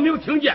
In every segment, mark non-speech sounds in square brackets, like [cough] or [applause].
没有听见。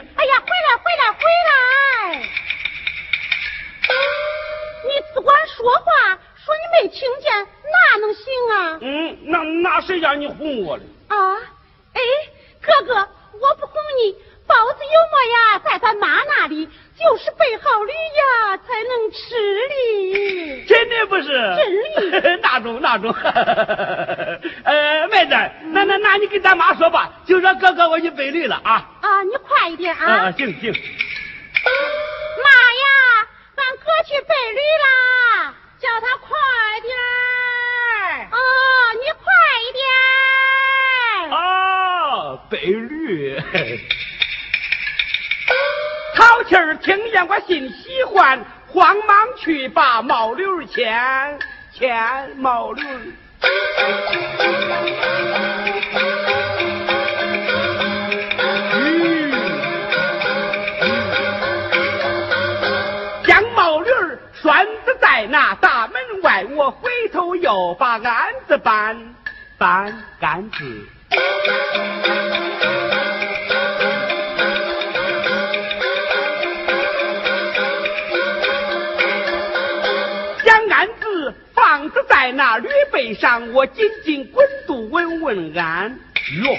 在那驴背上，我紧紧滚肚稳稳安。哟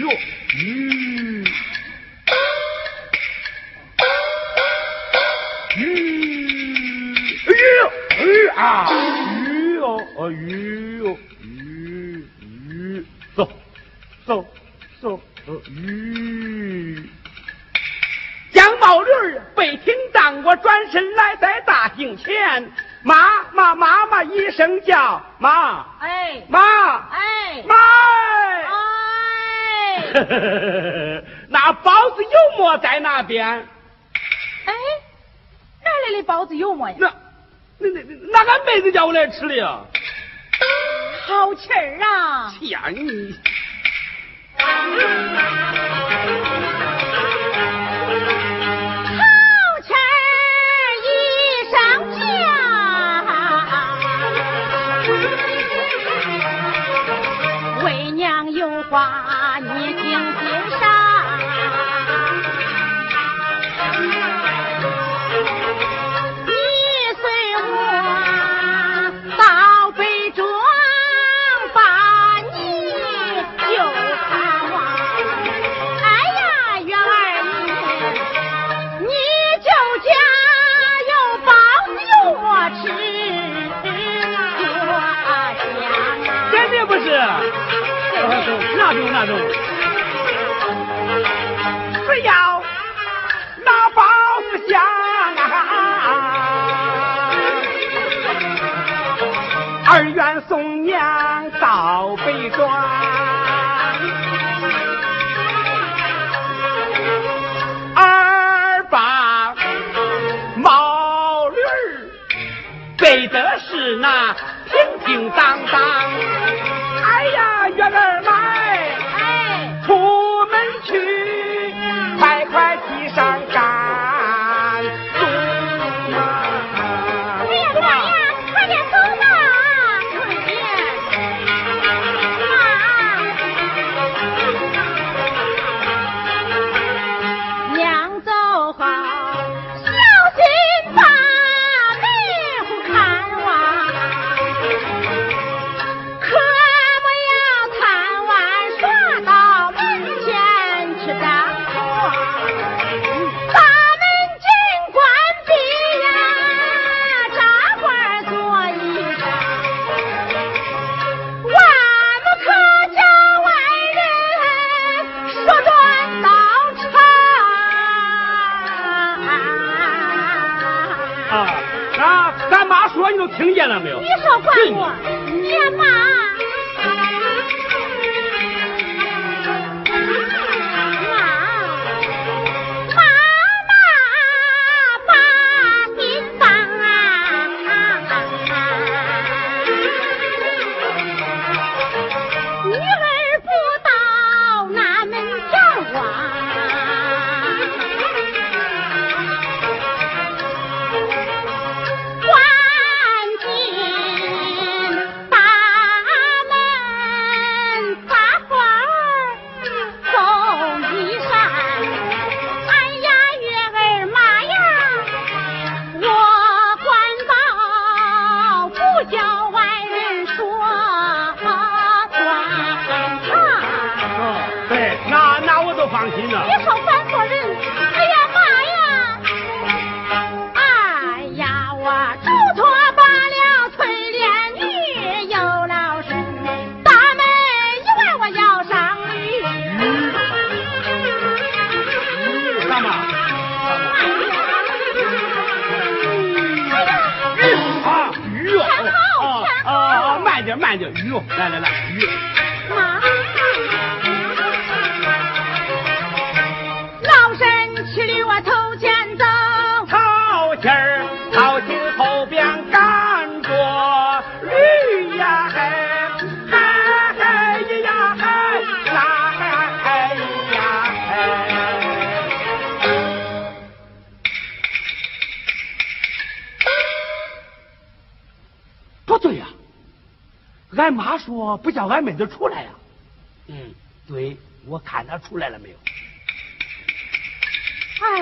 哟吁吁，哎呦哎啊，吁哦哦吁哦吁吁，走走走吁。将毛驴背停当，我转身来在大厅前。妈妈妈妈一声叫妈，哎妈哎妈哎，[laughs] 那包子油馍在那边？哎，哪来的包子油馍呀？那那那那俺妹子叫我来吃的呀。好气儿啊！气呀你！那种那种，只要那包子香啊！二愿送娘到北庄，二把毛驴背的是那平平当当。见了没有？你少管我，叫。来来来，鱼俺妈说不叫俺妹子出来呀、嗯，对，我看她出来了没有？哎，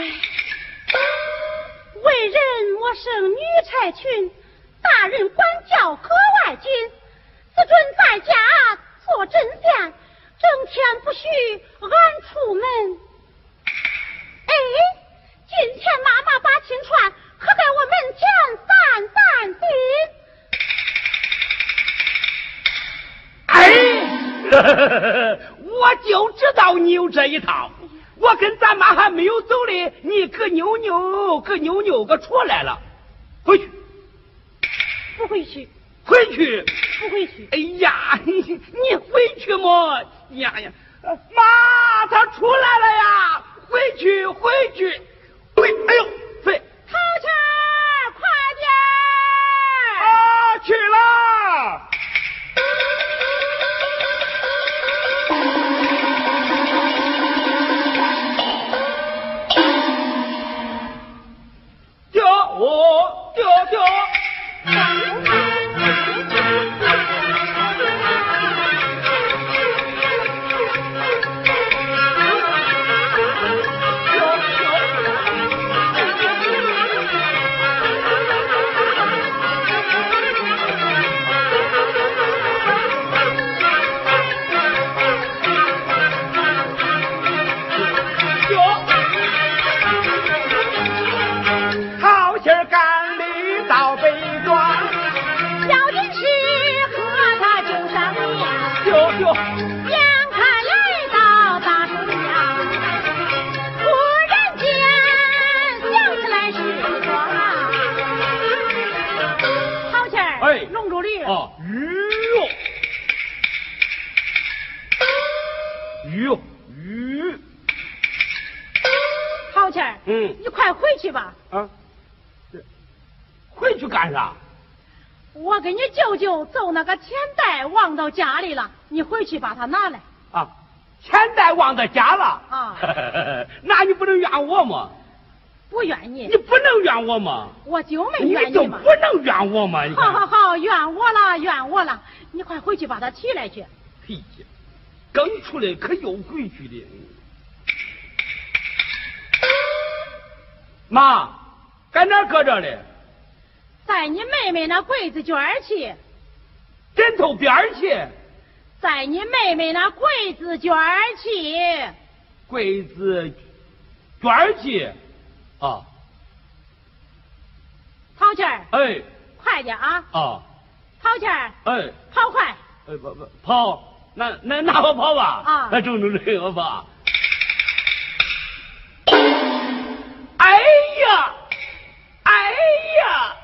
为人我生女才群，大人管教格外紧，只准在家做针线，整天不许俺出门。哎，今天妈妈把亲传可在我门前散散心。[laughs] 我就知道你有这一套。我跟咱妈还没有走嘞，你个妞妞个妞妞个出来了，回去不回去，回去。不回去。哎呀，你你回去么？呀呀，呃妈，他出来了呀！怨我吗？我就没怨你就不。能怨我吗？好好好，怨我了，怨我了，你快回去把他提来去。嘿呀，刚出来可又回去的。妈，搁哪儿搁着嘞？在你妹妹那柜子卷儿去，枕头边儿去，在你妹妹那柜子卷儿去。柜子卷儿去。啊，淘气儿，哎快点啊！啊淘气儿，哎跑快！哎不不跑，那那那我跑吧。啊那中中这我跑。哎呀，哎呀，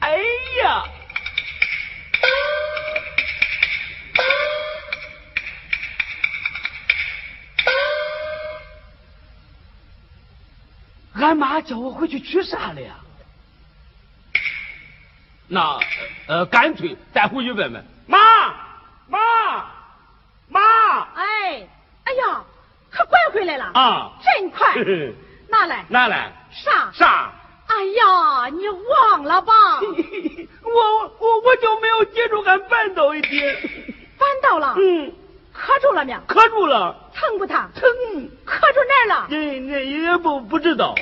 哎呀！俺妈叫我回去取啥了呀？那呃，干脆再回去问问妈妈妈哎，哎呀，可拐回来了！啊！真快！拿来拿来啥？啥？哎呀，你忘了吧？我我我就没有接住，俺绊倒一点。[laughs] 绊倒了，嗯，磕住了没有？磕住了，疼不疼？疼。磕住哪儿了？那那也不不知道。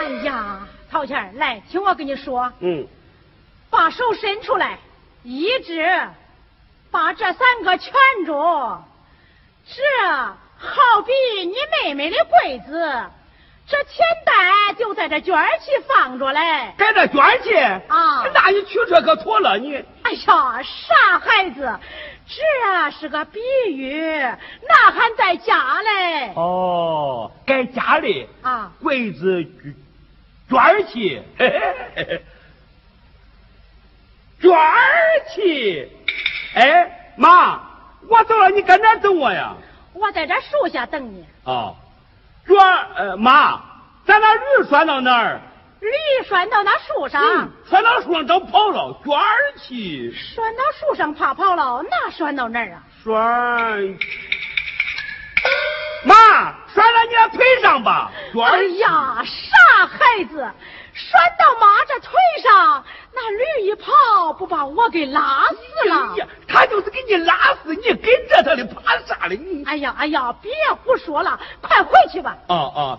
哎呀，陶钱，来，听我跟你说，嗯，把手伸出来，一指，把这三个圈住，这好比你妹妹的柜子，这钱袋就在这卷起放着嘞。在这卷起啊？那你取出可妥了你。哎呀，傻孩子，这是个比喻，那还在家嘞？哦，在家里啊，柜子卷起，卷起。哎，妈，我走了，你搁哪等我呀？我在这树下等你。啊，卷呃，妈，咱把驴拴到哪儿？驴拴到那树上。拴到树上都跑了，卷起。拴到树上怕跑了，那拴到哪儿啊？拴。妈，拴在你的腿上吧。哎呀，傻孩子，拴到妈这腿上，那驴一跑，不把我给拉死了？他就是给你拉死，你跟着他的，怕啥嘞？你。哎呀哎呀，别胡说了，快回去吧。啊啊，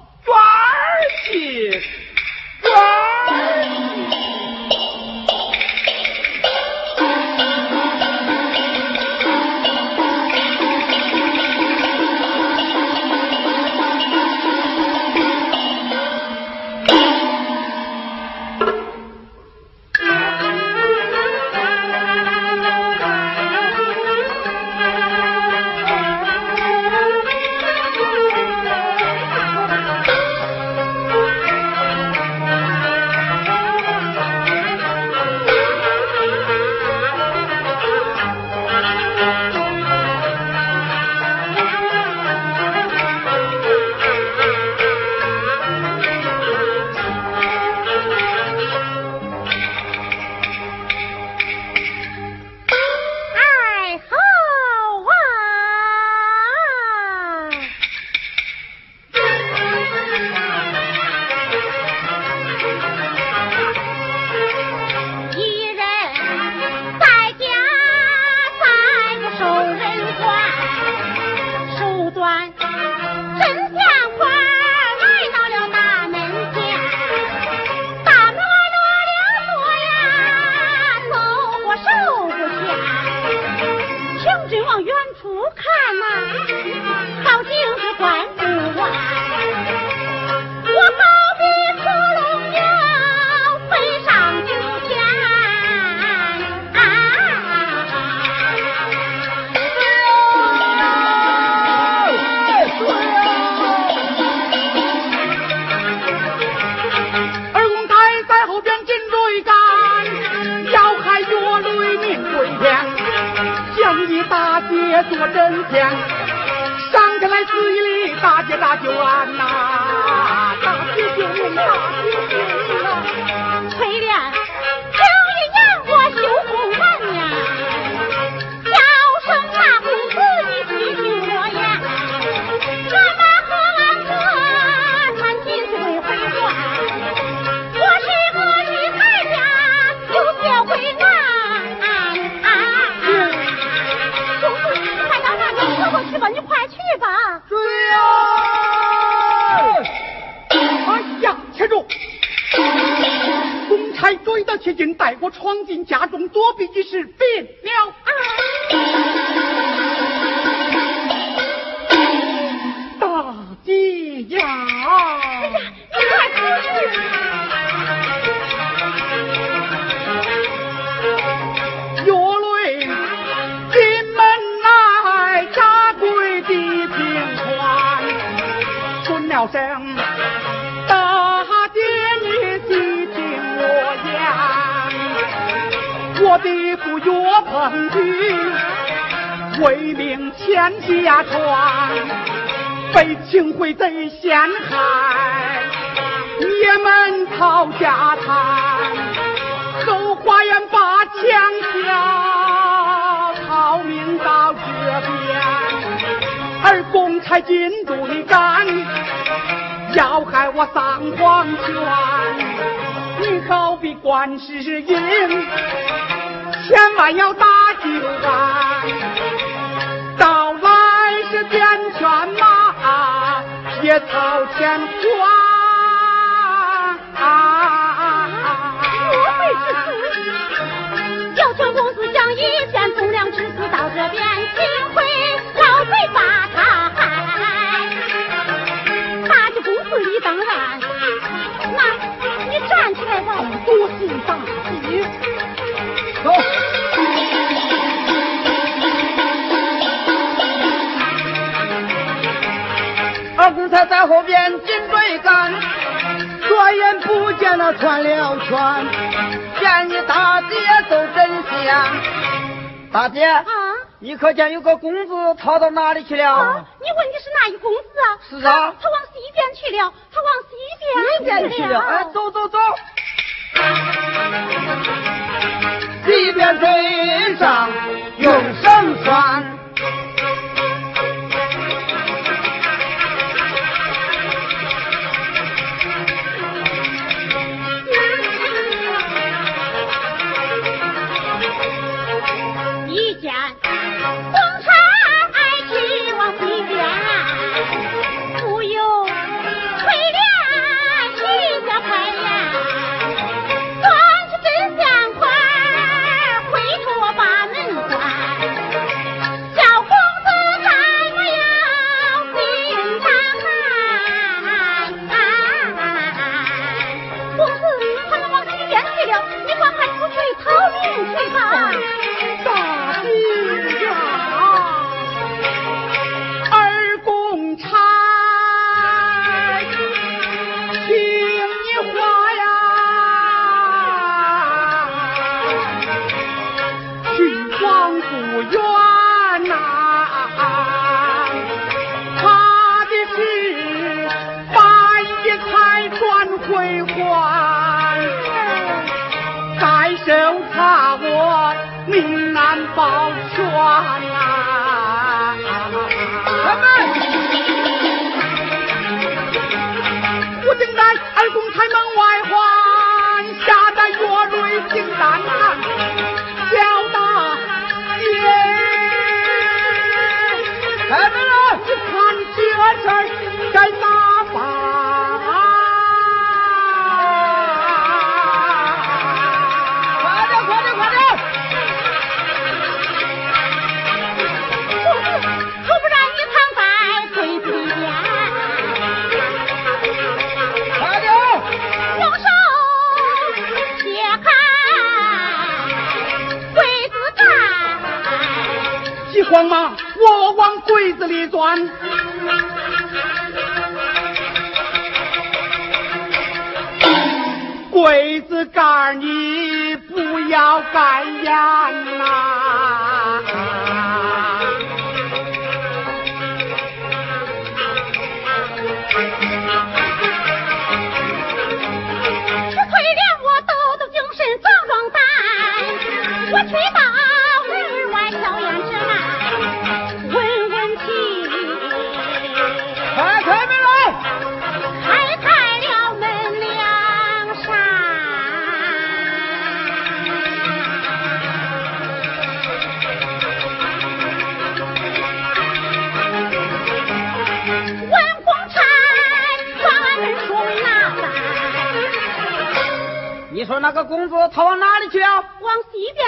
妈你们逃家财走花园把枪挑逃命到这边而公差进主的干要害我丧黄泉你好比观世音千万要打几个别掏钱花，啊，多费时，要请公子讲一切风凉之事到这边，尽会老嘴把他害。他就不会理当然，那你站起来来，多心烦。才在后边紧追赶，转眼不见了串了圈，见你大姐走真相。大姐，啊，你可见有个公子逃到哪里去了？啊，你问的是哪一公子啊？是啊他他往西边去了，他往西边去了。哎，哎，走走走，西边追上用绳拴。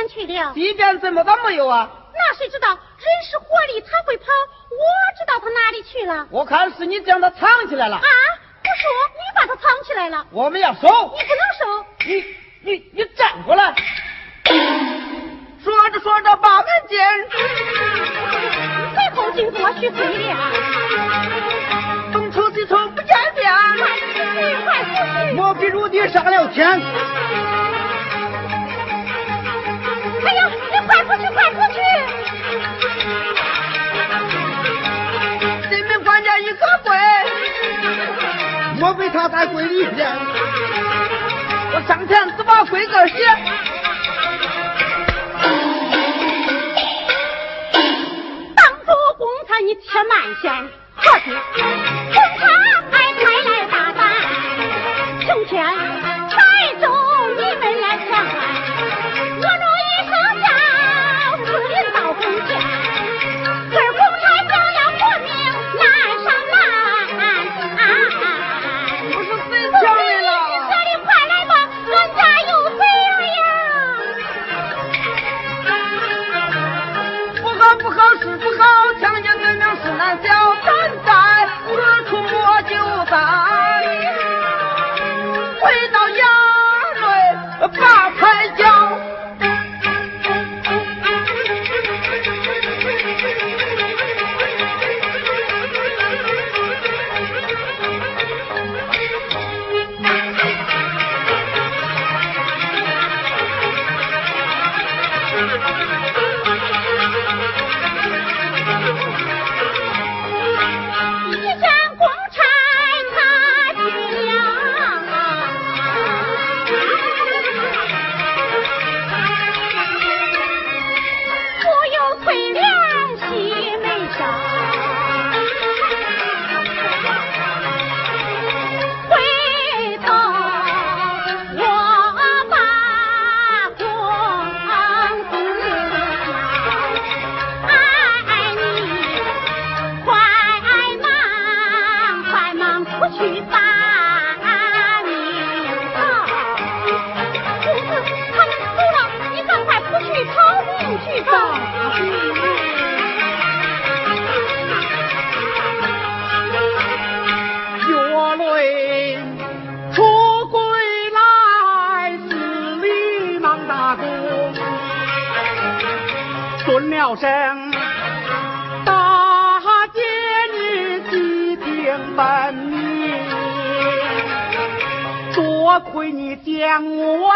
去了。地点怎么都没有啊？那谁知道人是活的，他会跑，我知道他哪里去了。我看是你将他藏起来了啊，。不说你把他藏起来了，我们要收。你不能收。你你你站过来！说着说着，把门进。最后经过许催连，东瞅西瞅不见面，快出去，快出去！莫非如地上了天？哎呀，你快出去，快出去！进门关见一个鬼，莫非他在鬼里边？我上前只把柜盖掀，当主公差你且慢些，可是公差还快来大胆，成天不好，强奸罪名是难消，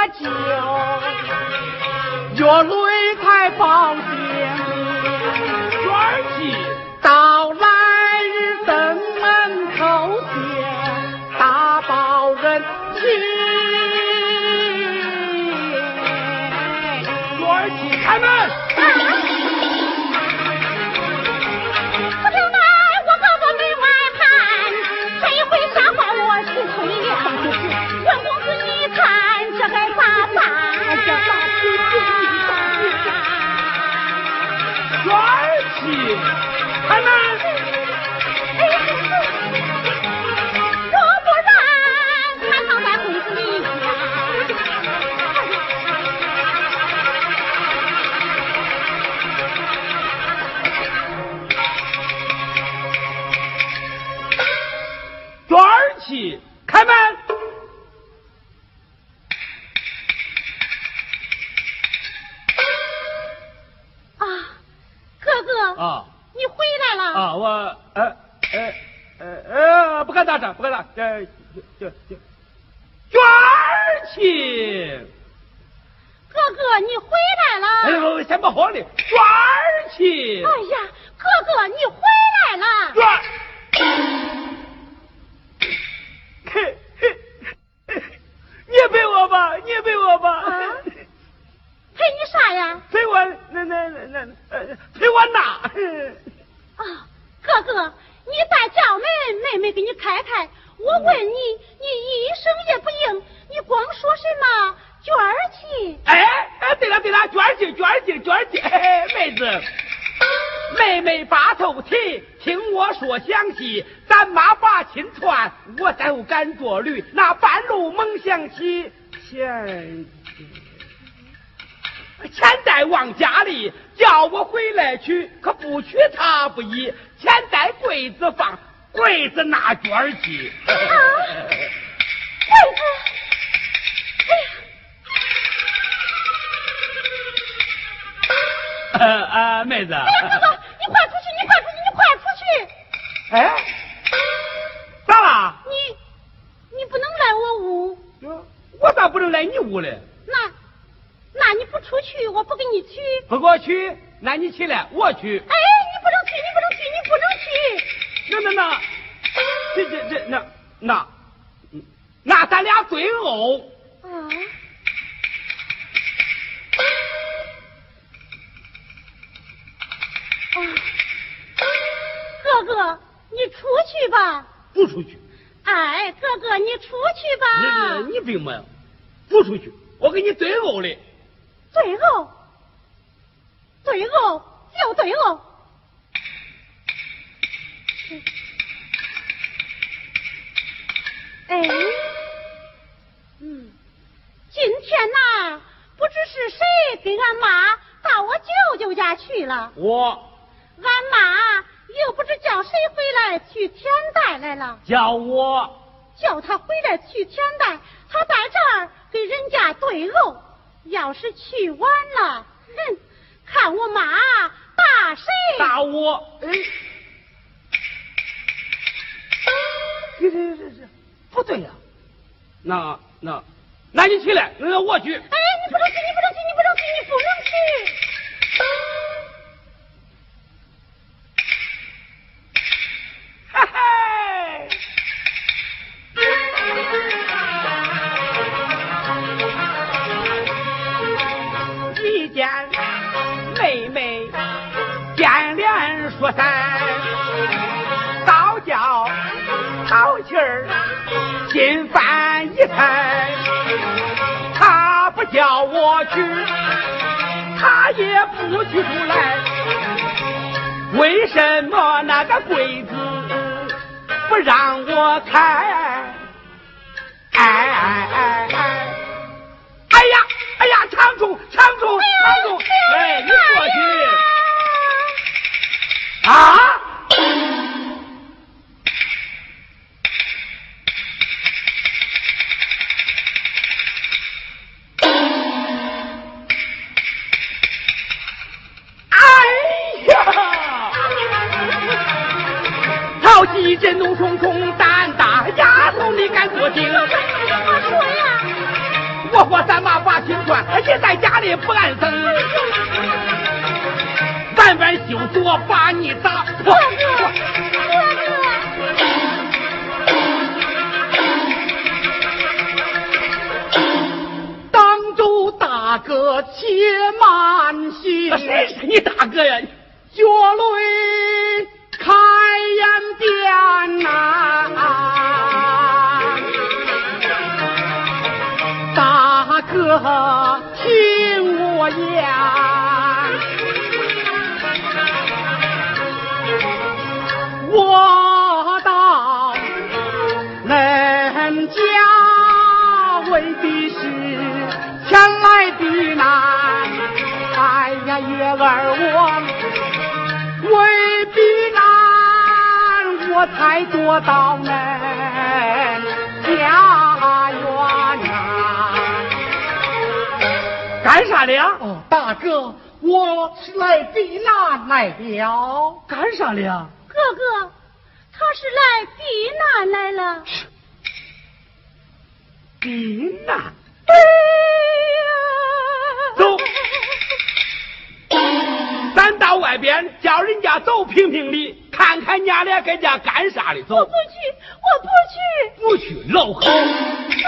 酒，月泪才报姓名。娟儿媳，到来日登门叩见，大报人情。这这，娟儿媳，哥哥，你回来了。哎呦，先别慌的，娟儿媳，哎呀，哥哥，你回来了。娟儿，嘿嘿，你陪我吧，你陪我吧。啊陪你啥呀？陪我那那那那呃陪我拿。啊，哥哥，你在叫门，妹妹给你开开。我问你，你一声也不应，你光说什么娟儿媳？哎哎，对了对了，娟儿媳娟儿媳娟儿媳，嘿嘿妹子，妹妹把头提，听我说详细。咱妈把亲传，我都敢坐驴，那半路猛想起前钱袋往家里，叫我回来取，可不娶她不依。钱在柜子放，柜子拿卷儿媳。啊，柜子，哎呀，呃呃，妹子。哎呀，哥哥，你快出去，你快出去，你快出去！哎，咋啦？你，你不能来我屋。哟我咋不能来你屋嘞？那，那你不出去，我不给你取。不给我去，那你起来，我去。哎，你不能去，你不能去，你不能去。那那那，这这这那那，嗯那咱俩对殴。啊。啊，哥哥，你出去吧。不出去，哎，哥哥，你出去吧。你你病没有？不出去，我给你对殴的。对殴，对殴就对殴。哎，嗯，今天呐，不知是谁给俺妈到我舅舅家去了，我。俺妈又不知叫谁回来取钱袋来了，叫我。叫他回来取钱袋，他在这儿给人家对殴，要是去晚了，哼，看我妈打谁！打我。哎，这这这这不对呀、那那那你起来，那我去。哎，你不能去，你不能去，你不能去，你不能去！脸说三，倒叫淘气儿心烦意沉。他不叫我去，他也不去出来。为什么那个鬼子不让我开？你大我才躲到恁家园呐。干啥的呀？哦，大哥，我是来避难来了。干啥的呀？哥哥，他是来避难来了。避难。走咱到外边叫人家走评评理，看看娘俩搁家干啥哩。走我不，去，我不去。不去老好。许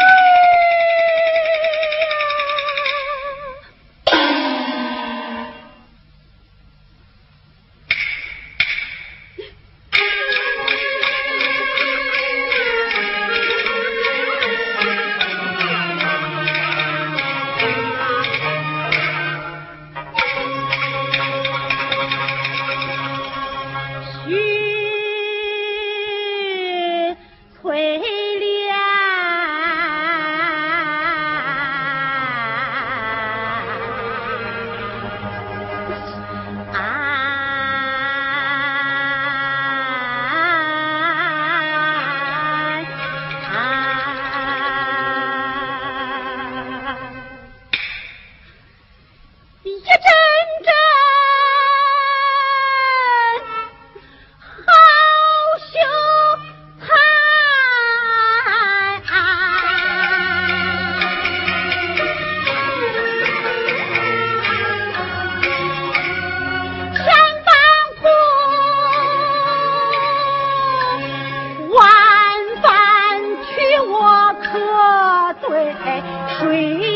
水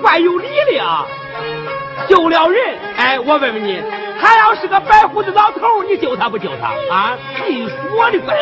怪有理的啊！救了人，哎，我问问你，他要是个白胡子老头，你救他不救他啊？你说的怪好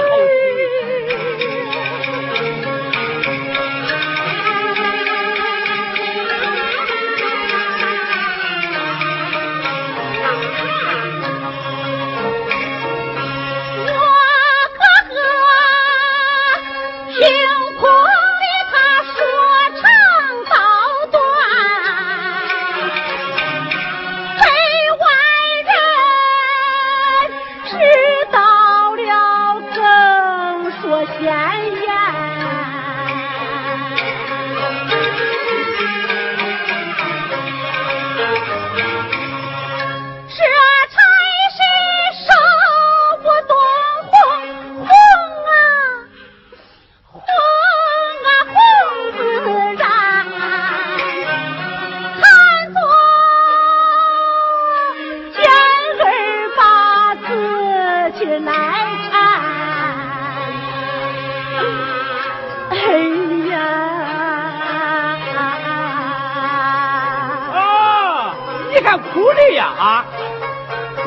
对呀啊！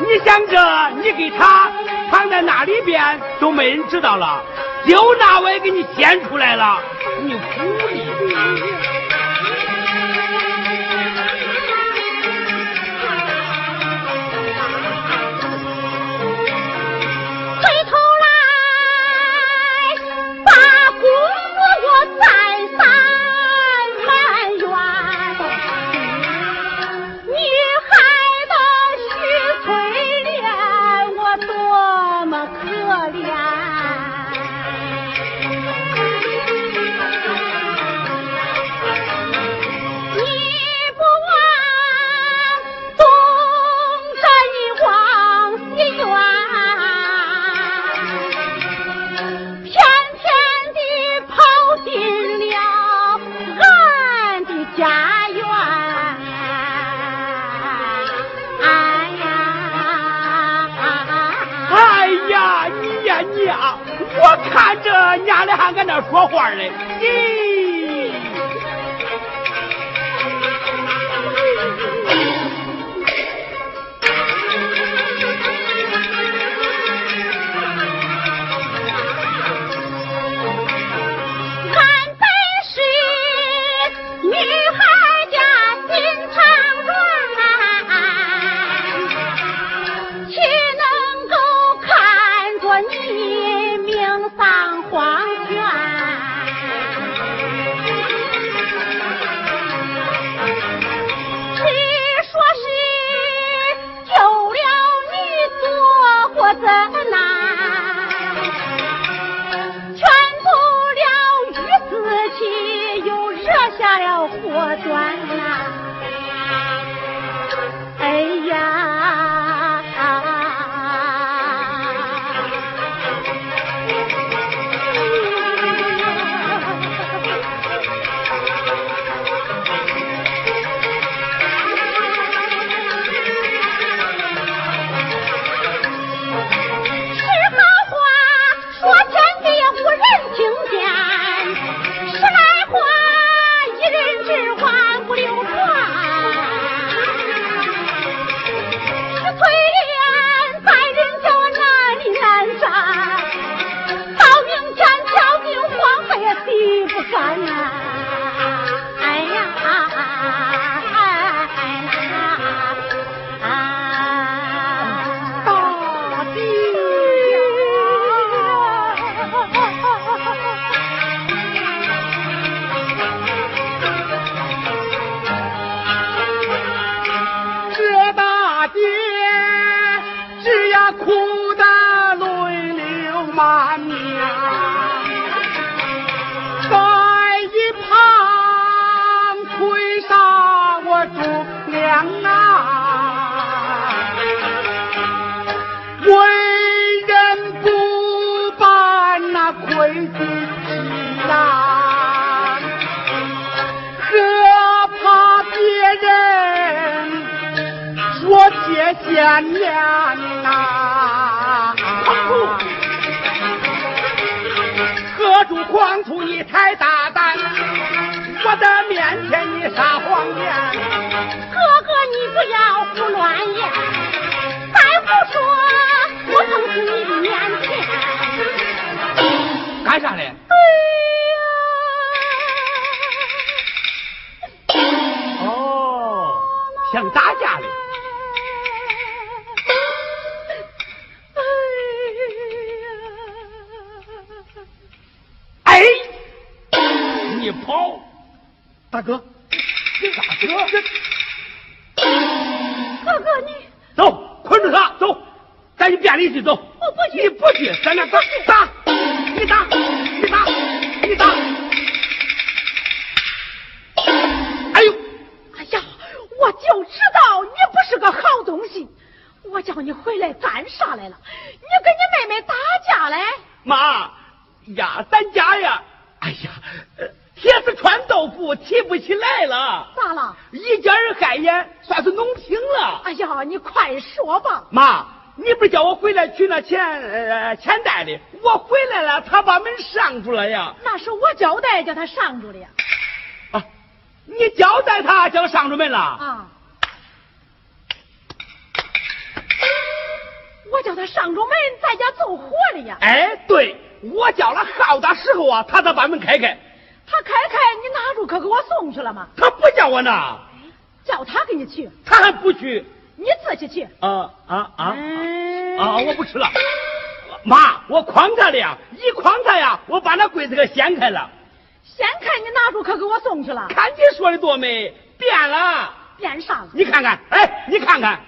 你想着你给他藏在那里边都没人知道了，就那我也给你掀出来了。你哭何处狂徒？你太大胆！我的面前你撒谎言！哥哥，你不要胡乱言！再胡说，我碰死你的面前！干啥嘞？哎呀！哦，想打架嘞？大哥，大哥，哥哥你走，捆住他走，咱去店里去走。我不去，你不去，咱俩打打，你打，你打，你打。哎呦，哎呀，我就知道你不是个好东西，我叫你回来干啥来了？你跟你妹妹打架嘞？妈呀，咱家呀，哎呀。铁子穿豆腐提不起来了。咋了？一家人害眼，算是弄平了。哎呀，你快说吧。妈，你不是叫我回来取那钱钱袋的，我回来了，他把门上住了呀。那是我交代叫他上住的呀。啊。你交代他叫上住门了。啊。我叫他上住门，在家做活的呀。哎，对，我叫他好的时候啊，他才把门开开。他开开你拿住可给我送去了吗？他不叫我拿。叫他给你去。他还不去。你自己去。啊啊啊啊我不吃了。妈我诓他的呀一诓他呀我把那柜子给掀开了。掀开你拿住可给我送去了。看你说的多美变了。变啥了你看看哎你看看。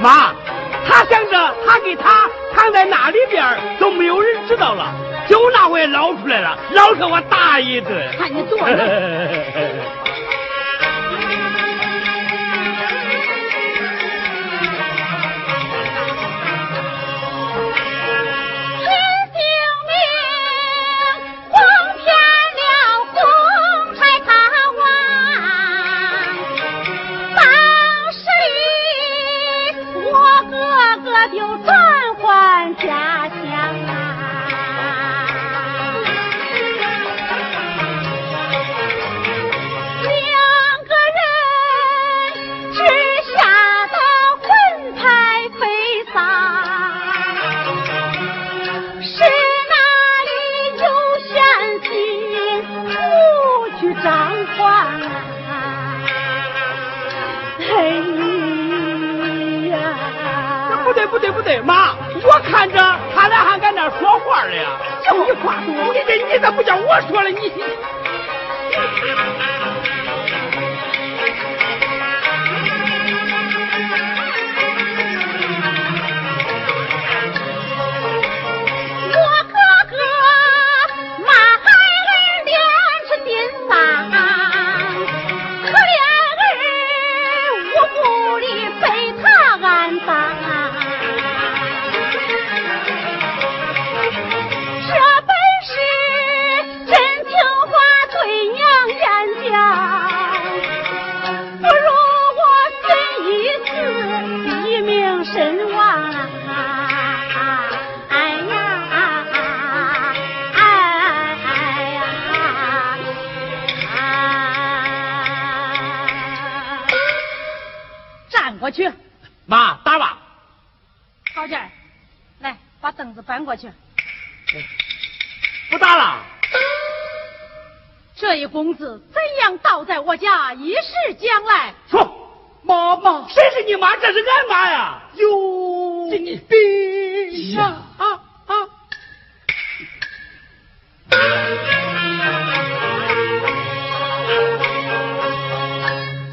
妈他想着他给他躺在那里边都没有人知道了就那我也捞出来了捞给我打一顿看你做的 [laughs] 话多。你这你咋不叫我说了？你。妈打吧。好姐，来把凳子搬过去。不打了。这一公子怎样倒在我家，一世将来。说，妈妈，谁是你妈？这是俺妈呀。哟，你陛下啊啊！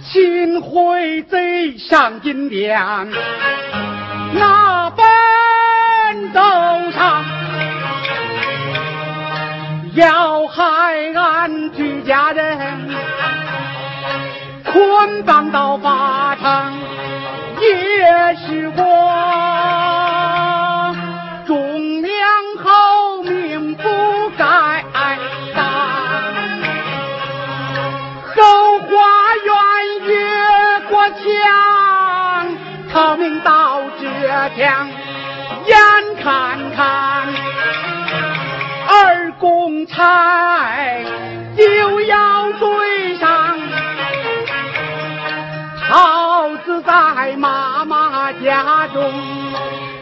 秦桧贼上金殿，那本奏上，要害俺居家人，捆绑到法场，也是我这江，眼看看二公差就要追上。桃子在妈妈家中，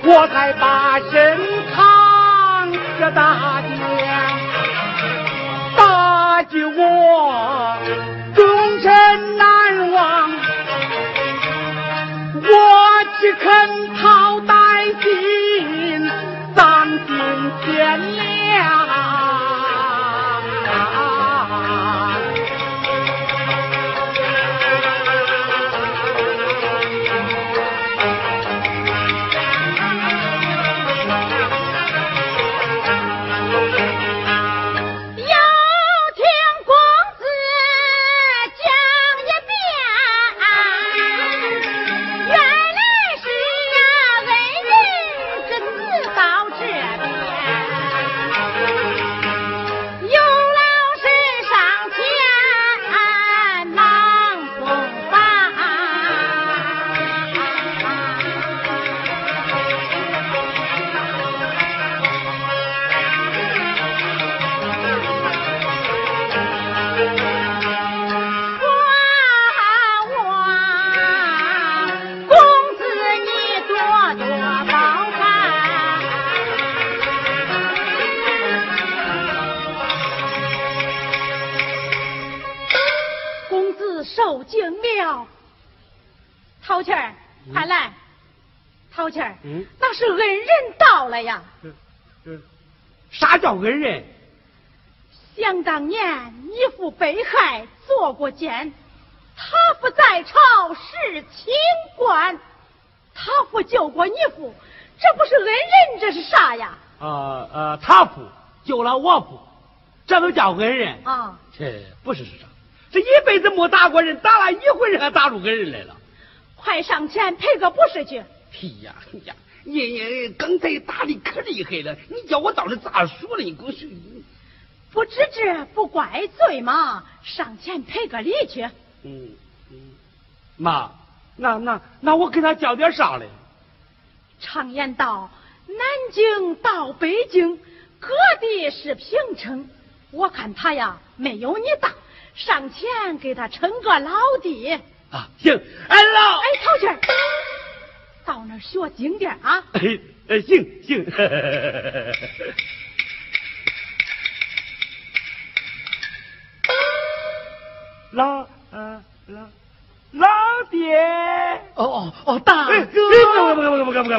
我才把身藏这大江，大救我终身难忘，我岂肯君当今天亮。这都叫恩人。啊，这不是是啥？这一辈子没打过人，打了一回人还打出个人来了。快上前赔个不是去。哎呀哎呀，你你刚才打的可厉害了，你叫我到底咋说了？你给我说。不知罪不怪罪嘛，上前赔个礼去。嗯嗯，妈，那那那我给他叫点啥嘞？常言道，南京到北京，各地是平城。我看他呀，没有你大，上前给他称个老弟。啊，行，哎老，哎，陶娟儿，到那儿学经典啊！哎哎，行行。[laughs] 老呃老老爹，哦哦哦，大哎，哥，不不不不不不不不，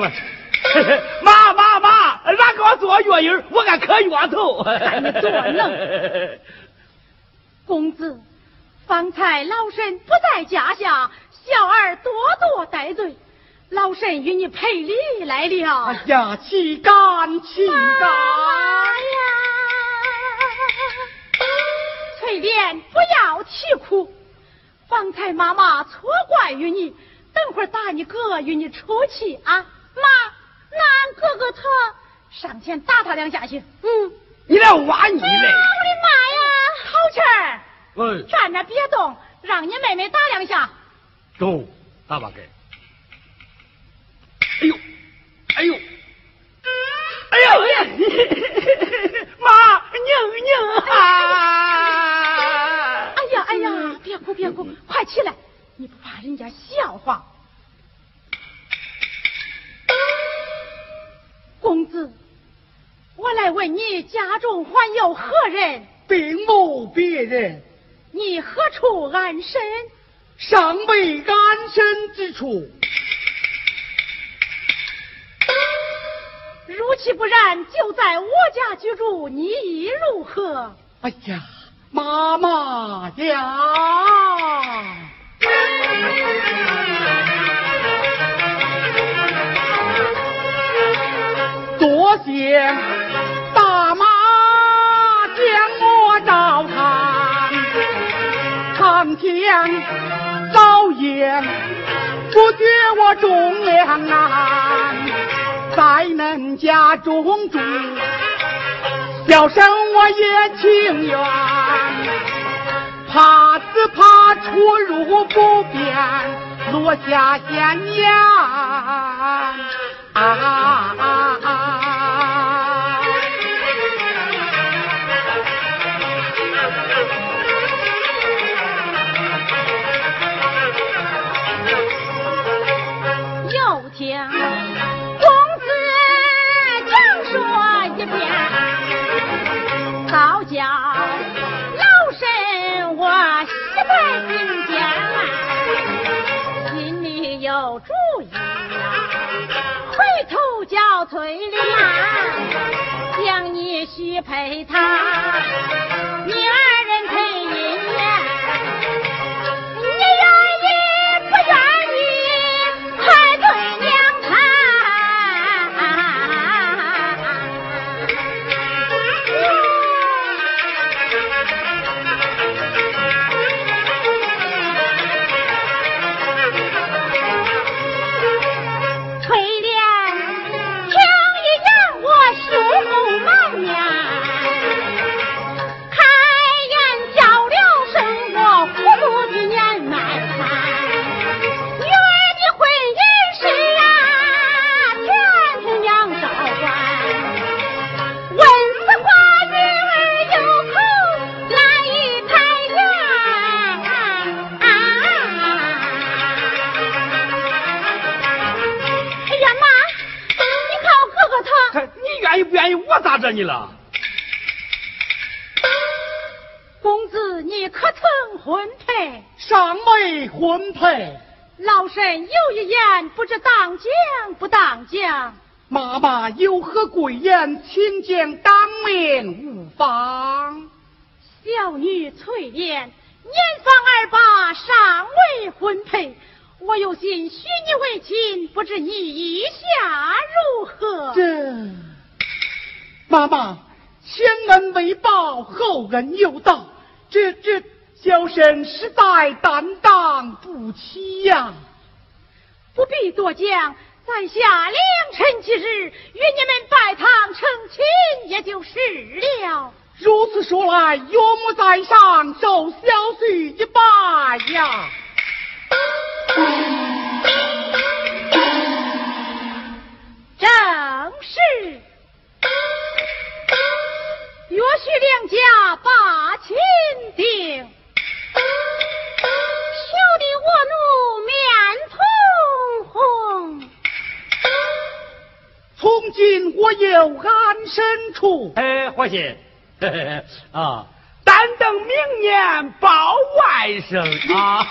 妈妈妈，拿给我做月影，我敢磕月头。看你多能！[laughs] 公子，方才老身不在家下，小儿多多戴罪。老身与你赔礼来了。哎呀，岂敢岂敢！翠莲，不要啼哭。方才妈妈错怪于你，等会儿打你哥与你出气啊！妈，那哥哥他上前打他两下去。嗯，你来挖你嘞！我的妈呀！好气儿！嗯，站着别动，让你妹妹打两下。中，打吧给。哎呦，哎呦，哎呦哎呀！妈，娘娘啊！哎呀哎呀，别哭别哭，快起来！你不怕人家笑话？公子，我来问你，家中还有何人？并无别人。你何处安身？尚未安身之处。如其不然，就在我家居住，你意如何？哎呀，妈妈呀！多谢大妈将我照看，长天早夜不觉我重量难。在恁家中住，小生我也情愿，怕只怕出入不便，落下闲言。啊头叫翠莲将你许配他，你儿你了，公子，你可曾婚配？尚未婚配。老身有一言，不知当讲不当讲。妈妈有何贵言，请讲当面无妨。小女翠莲年方二八，尚未婚配，我有心许你为亲，不知你意下如何？这。妈妈，前恩为报，后恩有道，这这小生实在担当不起呀！不必多讲，在下良辰吉日与你们拜堂成亲，也就是了。如此说来，岳母在上，受小婿一拜呀！正是。岳许两家把亲定，羞得我怒面通红。从今我有安身处。哎，伙计，啊，但等明年报外甥啊。